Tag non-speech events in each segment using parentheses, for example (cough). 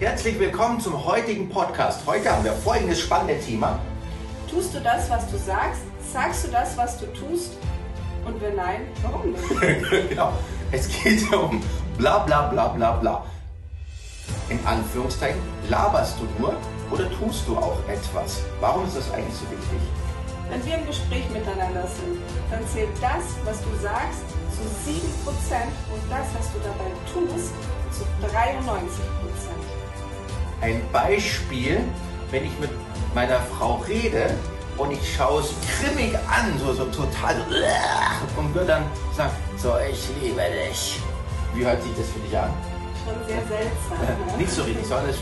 Herzlich willkommen zum heutigen Podcast. Heute haben wir folgendes spannende Thema. Tust du das, was du sagst? Sagst du das, was du tust? Und wenn nein, warum nicht? (laughs) genau. Es geht um bla bla bla bla bla. In Anführungszeichen, laberst du nur oder tust du auch etwas? Warum ist das eigentlich so wichtig? Wenn wir im Gespräch miteinander sind, dann zählt das, was du sagst, zu 7% und das, was du dabei tust, zu 93%. Ein Beispiel, wenn ich mit meiner Frau rede und ich schaue sie grimmig an, so, so total und würde dann sagen, so, ich liebe dich. Wie hört sich das für dich an? Schon sehr seltsam. Äh, nicht so richtig, sondern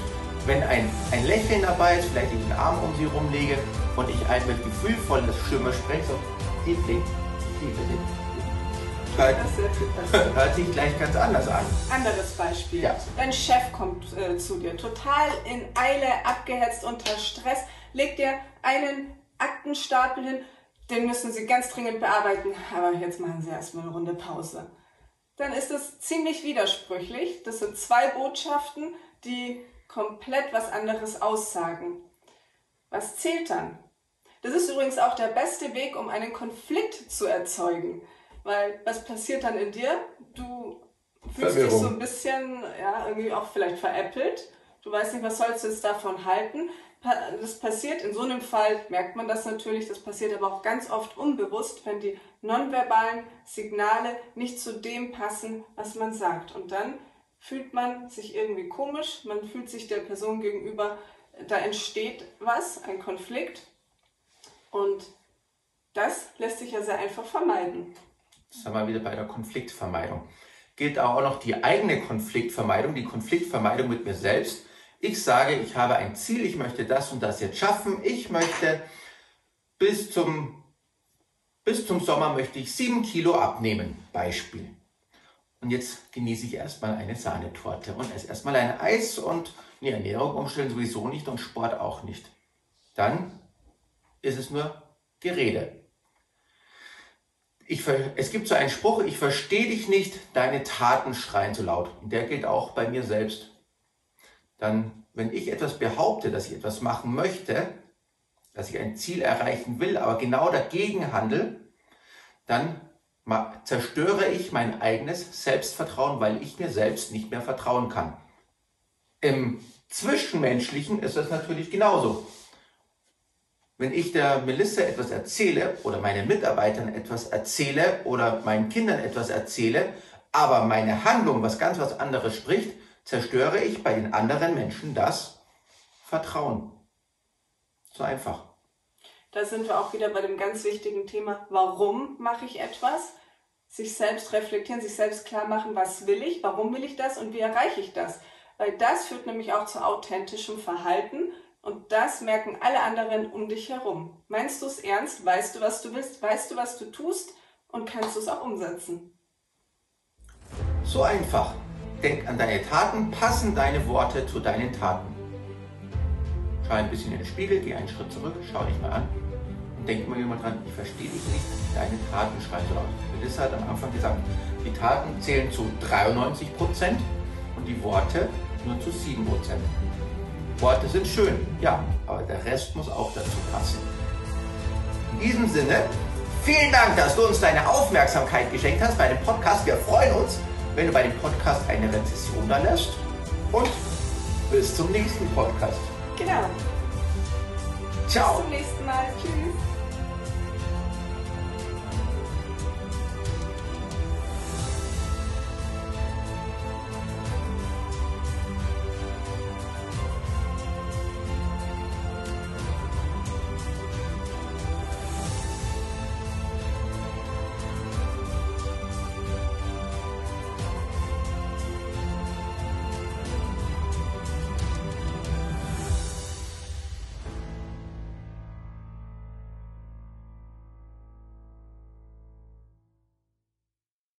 wenn ein, ein Lächeln dabei ist, vielleicht ich einen Arm um sie rumlege und ich ein mit gefühlvolles Stimme spreche, so, Liebling, ich liebe dich hört, (laughs) hört sich gleich ganz anders an. Anderes Beispiel. Ja. Dein Chef kommt äh, zu dir, total in Eile, abgehetzt, unter Stress, legt dir einen Aktenstapel hin, den müssen Sie ganz dringend bearbeiten, aber jetzt machen Sie erstmal eine Runde Pause. Dann ist es ziemlich widersprüchlich. Das sind zwei Botschaften, die komplett was anderes aussagen. Was zählt dann? Das ist übrigens auch der beste Weg, um einen Konflikt zu erzeugen. Weil was passiert dann in dir? Du fühlst dich so ein bisschen, ja, irgendwie auch vielleicht veräppelt. Du weißt nicht, was sollst du jetzt davon halten. Das passiert in so einem Fall, merkt man das natürlich, das passiert aber auch ganz oft unbewusst, wenn die nonverbalen Signale nicht zu dem passen, was man sagt. Und dann fühlt man sich irgendwie komisch, man fühlt sich der Person gegenüber, da entsteht was, ein Konflikt. Und das lässt sich ja sehr einfach vermeiden. Haben wir wieder bei der Konfliktvermeidung. Gilt auch noch die eigene Konfliktvermeidung, die Konfliktvermeidung mit mir selbst. Ich sage, ich habe ein Ziel, ich möchte das und das jetzt schaffen. Ich möchte bis zum, bis zum Sommer möchte ich sieben Kilo abnehmen. Beispiel. Und jetzt genieße ich erstmal eine Sahnetorte und esse erstmal ein Eis und die Ernährung umstellen sowieso nicht und Sport auch nicht. Dann ist es nur Gerede ich, es gibt so einen Spruch, ich verstehe dich nicht, deine Taten schreien zu laut. Und der gilt auch bei mir selbst. Dann, wenn ich etwas behaupte, dass ich etwas machen möchte, dass ich ein Ziel erreichen will, aber genau dagegen handle, dann zerstöre ich mein eigenes Selbstvertrauen, weil ich mir selbst nicht mehr vertrauen kann. Im Zwischenmenschlichen ist das natürlich genauso. Wenn ich der Melissa etwas erzähle oder meinen Mitarbeitern etwas erzähle oder meinen Kindern etwas erzähle, aber meine Handlung was ganz was anderes spricht, zerstöre ich bei den anderen Menschen das Vertrauen. So einfach. Da sind wir auch wieder bei dem ganz wichtigen Thema, warum mache ich etwas? Sich selbst reflektieren, sich selbst klar machen, was will ich, warum will ich das und wie erreiche ich das? Weil das führt nämlich auch zu authentischem Verhalten und das merken alle anderen um dich herum. Meinst du es ernst? Weißt du, was du willst? Weißt du, was du tust? Und kannst du es auch umsetzen? So einfach. Denk an deine Taten, passen deine Worte zu deinen Taten. Schau ein bisschen in den Spiegel, geh einen Schritt zurück, schau dich mal an und denk immer jemand dran, ich verstehe dich nicht, deine Taten schreien so laut. Melissa hat am Anfang gesagt, die Taten zählen zu 93% und die Worte nur zu 7%. Worte sind schön, ja, aber der Rest muss auch dazu passen. In diesem Sinne, vielen Dank, dass du uns deine Aufmerksamkeit geschenkt hast bei dem Podcast. Wir freuen uns, wenn du bei dem Podcast eine Rezession da lässt. Und bis zum nächsten Podcast. Genau. Ciao. Bis zum nächsten Mal. Tschüss.